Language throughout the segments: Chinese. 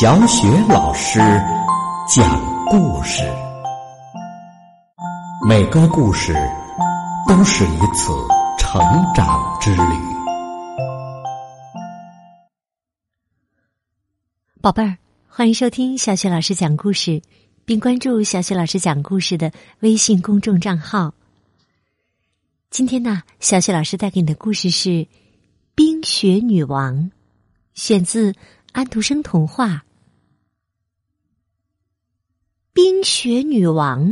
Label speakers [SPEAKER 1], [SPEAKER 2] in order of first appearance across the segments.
[SPEAKER 1] 小雪老师讲故事，每个故事都是一次成长之旅。
[SPEAKER 2] 宝贝儿，欢迎收听小雪老师讲故事，并关注小雪老师讲故事的微信公众账号。今天呢，小雪老师带给你的故事是《冰雪女王》，选自。安徒生童话《冰雪女王》。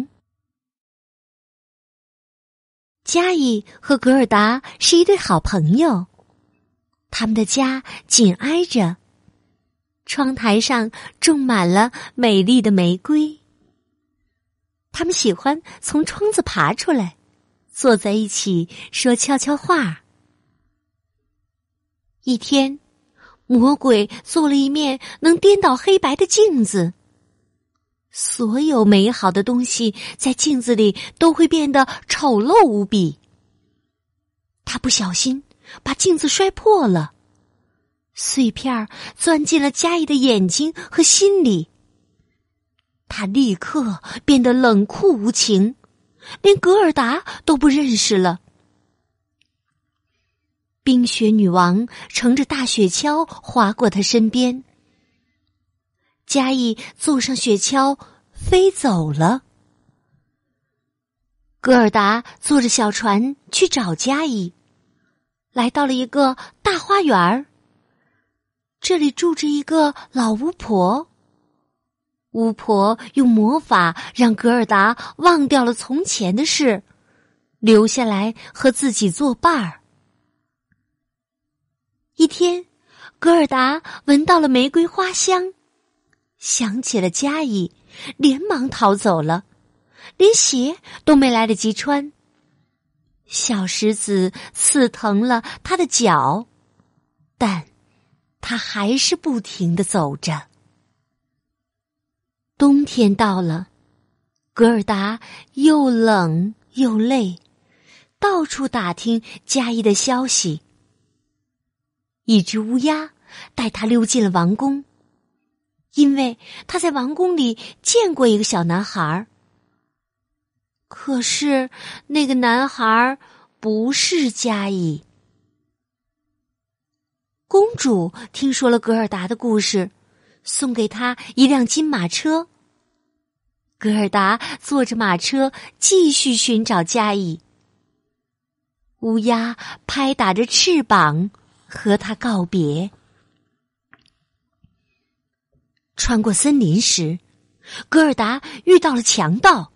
[SPEAKER 2] 嘉义和格尔达是一对好朋友，他们的家紧挨着，窗台上种满了美丽的玫瑰。他们喜欢从窗子爬出来，坐在一起说悄悄话。一天。魔鬼做了一面能颠倒黑白的镜子，所有美好的东西在镜子里都会变得丑陋无比。他不小心把镜子摔破了，碎片钻进了嘉义的眼睛和心里。他立刻变得冷酷无情，连格尔达都不认识了。冰雪女王乘着大雪橇划过他身边，嘉义坐上雪橇飞走了。格尔达坐着小船去找嘉义，来到了一个大花园儿。这里住着一个老巫婆，巫婆用魔法让格尔达忘掉了从前的事，留下来和自己作伴儿。一天，格尔达闻到了玫瑰花香，想起了嘉怡，连忙逃走了，连鞋都没来得及穿。小石子刺疼了他的脚，但他还是不停的走着。冬天到了，格尔达又冷又累，到处打听嘉怡的消息。一只乌鸦带他溜进了王宫，因为他在王宫里见过一个小男孩。可是那个男孩不是嘉义。公主听说了格尔达的故事，送给他一辆金马车。格尔达坐着马车继续寻找嘉义。乌鸦拍打着翅膀。和他告别。穿过森林时，格尔达遇到了强盗，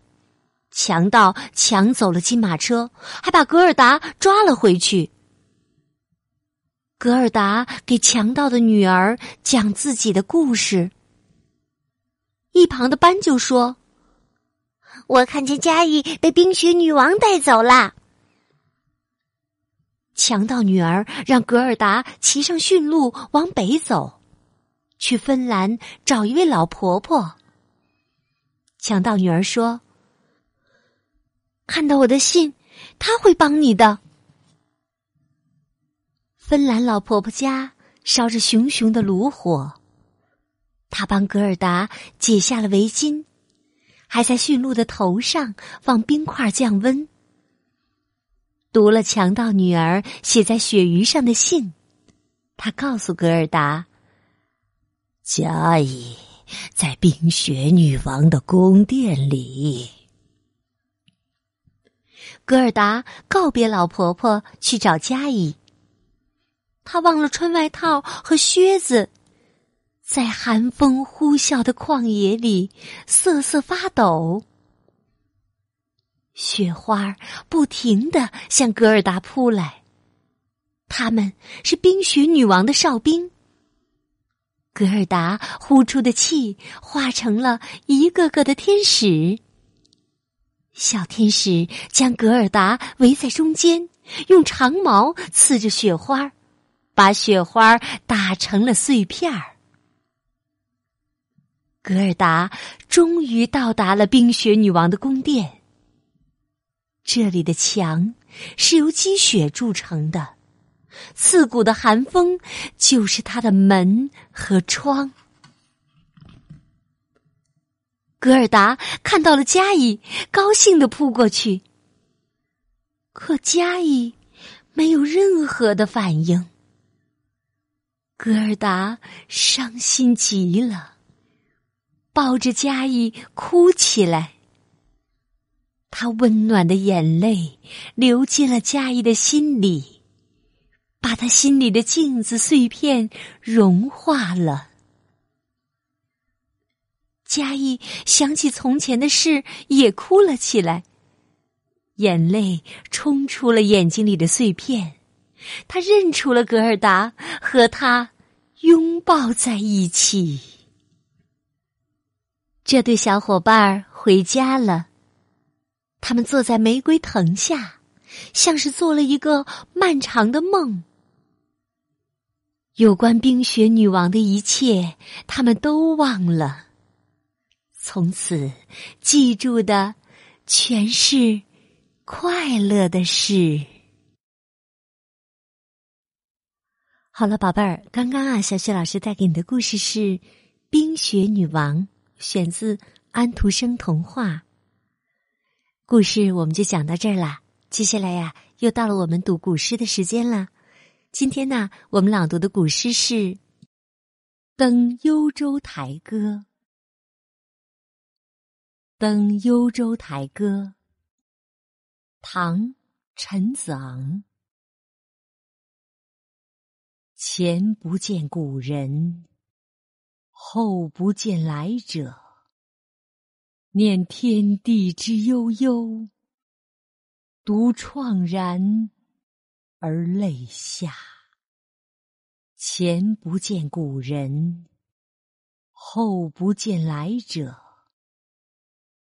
[SPEAKER 2] 强盗抢走了金马车，还把格尔达抓了回去。格尔达给强盗的女儿讲自己的故事。一旁的斑鸠说：“我看见嘉义被冰雪女王带走了。”强盗女儿让格尔达骑上驯鹿往北走，去芬兰找一位老婆婆。强盗女儿说：“看到我的信，他会帮你的。”芬兰老婆婆家烧着熊熊的炉火，她帮格尔达解下了围巾，还在驯鹿的头上放冰块降温。读了强盗女儿写在鳕鱼上的信，他告诉格尔达：“嘉义在冰雪女王的宫殿里。”格尔达告别老婆婆去找嘉义，他忘了穿外套和靴子，在寒风呼啸的旷野里瑟瑟发抖。雪花不停的向格尔达扑来，他们是冰雪女王的哨兵。格尔达呼出的气化成了一个个的天使，小天使将格尔达围在中间，用长矛刺着雪花，把雪花打成了碎片儿。格尔达终于到达了冰雪女王的宫殿。这里的墙是由积雪铸成的，刺骨的寒风就是它的门和窗。格尔达看到了嘉怡，高兴的扑过去。可嘉怡没有任何的反应。格尔达伤心极了，抱着嘉怡哭起来。他温暖的眼泪流进了嘉义的心里，把他心里的镜子碎片融化了。嘉义想起从前的事，也哭了起来，眼泪冲出了眼睛里的碎片。他认出了格尔达，和他拥抱在一起。这对小伙伴回家了，他们坐在玫瑰藤下，像是做了一个漫长的梦。有关冰雪女王的一切，他们都忘了。从此，记住的全是快乐的事。好了，宝贝儿，刚刚啊，小雪老师带给你的故事是《冰雪女王》，选自安徒生童话。故事我们就讲到这儿了。接下来呀，又到了我们读古诗的时间了。今天呢，我们朗读的古诗是《登幽州台歌》。《登幽州台歌》，唐·陈子昂。前不见古人，后不见来者。念天地之悠悠，独怆然而泪下。前不见古人，后不见来者。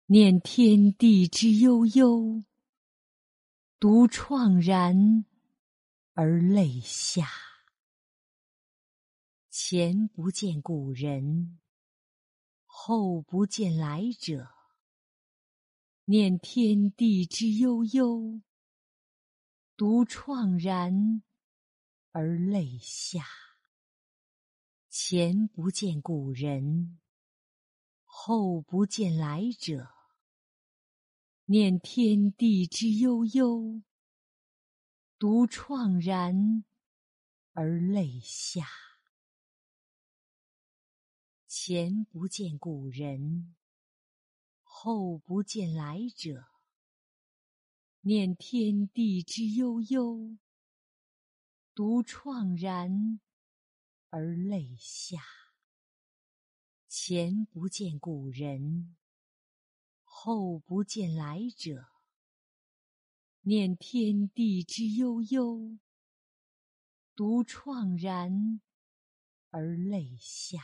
[SPEAKER 2] 念天地之悠悠，独怆然而泪下。前不见古人，后不见来者。念天地之悠悠，独怆然而泪下。前不见古人，后不见来者。念天地之悠悠，独怆然而泪下。前不见古人，后不见来者。念天地之悠悠，独怆然而泪下。前不见古人，后不见来者。念天地之悠悠，独怆然而泪下。